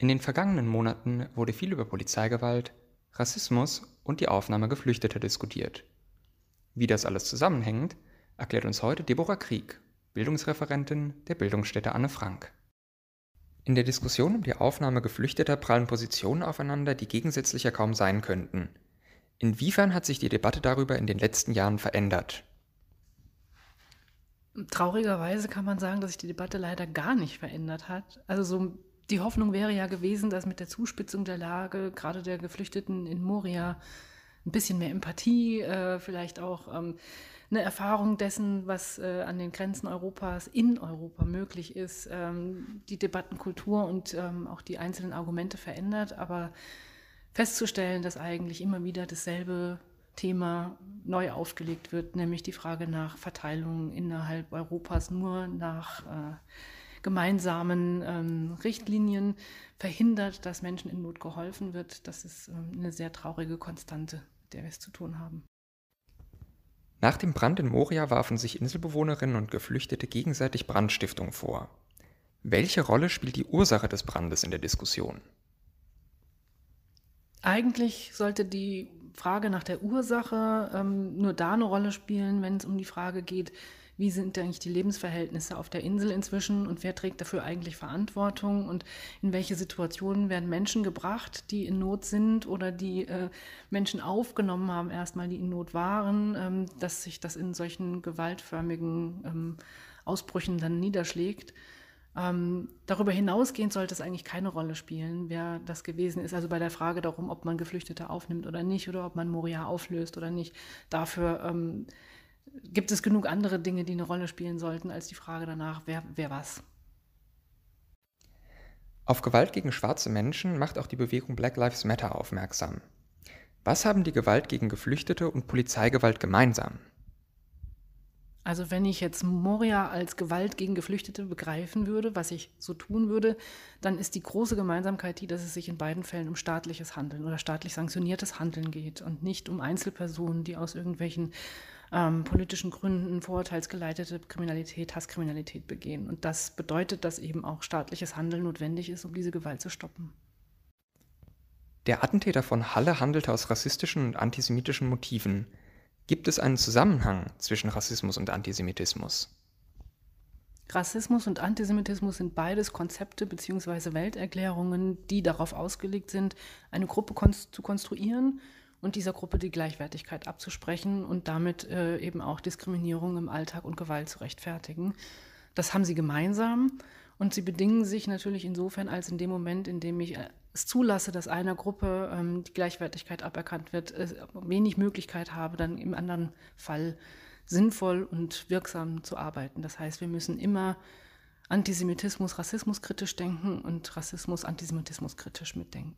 In den vergangenen Monaten wurde viel über Polizeigewalt, Rassismus und die Aufnahme Geflüchteter diskutiert. Wie das alles zusammenhängt, erklärt uns heute Deborah Krieg, Bildungsreferentin der Bildungsstätte Anne Frank. In der Diskussion um die Aufnahme Geflüchteter prallen Positionen aufeinander, die gegensätzlicher kaum sein könnten. Inwiefern hat sich die Debatte darüber in den letzten Jahren verändert? Traurigerweise kann man sagen, dass sich die Debatte leider gar nicht verändert hat. Also so die Hoffnung wäre ja gewesen, dass mit der Zuspitzung der Lage, gerade der Geflüchteten in Moria, ein bisschen mehr Empathie, äh, vielleicht auch ähm, eine Erfahrung dessen, was äh, an den Grenzen Europas in Europa möglich ist, ähm, die Debattenkultur und ähm, auch die einzelnen Argumente verändert. Aber festzustellen, dass eigentlich immer wieder dasselbe Thema neu aufgelegt wird, nämlich die Frage nach Verteilung innerhalb Europas nur nach äh, gemeinsamen ähm, Richtlinien verhindert, dass Menschen in Not geholfen wird. Das ist ähm, eine sehr traurige Konstante, mit der wir es zu tun haben. Nach dem Brand in Moria warfen sich Inselbewohnerinnen und Geflüchtete gegenseitig Brandstiftung vor. Welche Rolle spielt die Ursache des Brandes in der Diskussion? Eigentlich sollte die Frage nach der Ursache ähm, nur da eine Rolle spielen, wenn es um die Frage geht, wie sind eigentlich die Lebensverhältnisse auf der Insel inzwischen und wer trägt dafür eigentlich Verantwortung und in welche Situationen werden Menschen gebracht, die in Not sind oder die äh, Menschen aufgenommen haben, erstmal, die in Not waren, ähm, dass sich das in solchen gewaltförmigen ähm, Ausbrüchen dann niederschlägt. Ähm, darüber hinausgehend sollte es eigentlich keine Rolle spielen, wer das gewesen ist. Also bei der Frage darum, ob man Geflüchtete aufnimmt oder nicht oder ob man Moria auflöst oder nicht. Dafür ähm, gibt es genug andere Dinge, die eine Rolle spielen sollten, als die Frage danach, wer, wer was. Auf Gewalt gegen schwarze Menschen macht auch die Bewegung Black Lives Matter aufmerksam. Was haben die Gewalt gegen Geflüchtete und Polizeigewalt gemeinsam? Also wenn ich jetzt Moria als Gewalt gegen Geflüchtete begreifen würde, was ich so tun würde, dann ist die große Gemeinsamkeit die, dass es sich in beiden Fällen um staatliches Handeln oder staatlich sanktioniertes Handeln geht und nicht um Einzelpersonen, die aus irgendwelchen ähm, politischen Gründen vorurteilsgeleitete Kriminalität, Hasskriminalität begehen. Und das bedeutet, dass eben auch staatliches Handeln notwendig ist, um diese Gewalt zu stoppen. Der Attentäter von Halle handelte aus rassistischen und antisemitischen Motiven. Gibt es einen Zusammenhang zwischen Rassismus und Antisemitismus? Rassismus und Antisemitismus sind beides Konzepte bzw. Welterklärungen, die darauf ausgelegt sind, eine Gruppe konst zu konstruieren und dieser Gruppe die Gleichwertigkeit abzusprechen und damit äh, eben auch Diskriminierung im Alltag und Gewalt zu rechtfertigen. Das haben sie gemeinsam und sie bedingen sich natürlich insofern, als in dem Moment, in dem ich äh, es zulasse, dass einer Gruppe ähm, die Gleichwertigkeit aberkannt wird, äh, wenig Möglichkeit habe, dann im anderen Fall sinnvoll und wirksam zu arbeiten. Das heißt, wir müssen immer Antisemitismus, Rassismus kritisch denken und Rassismus, Antisemitismus kritisch mitdenken.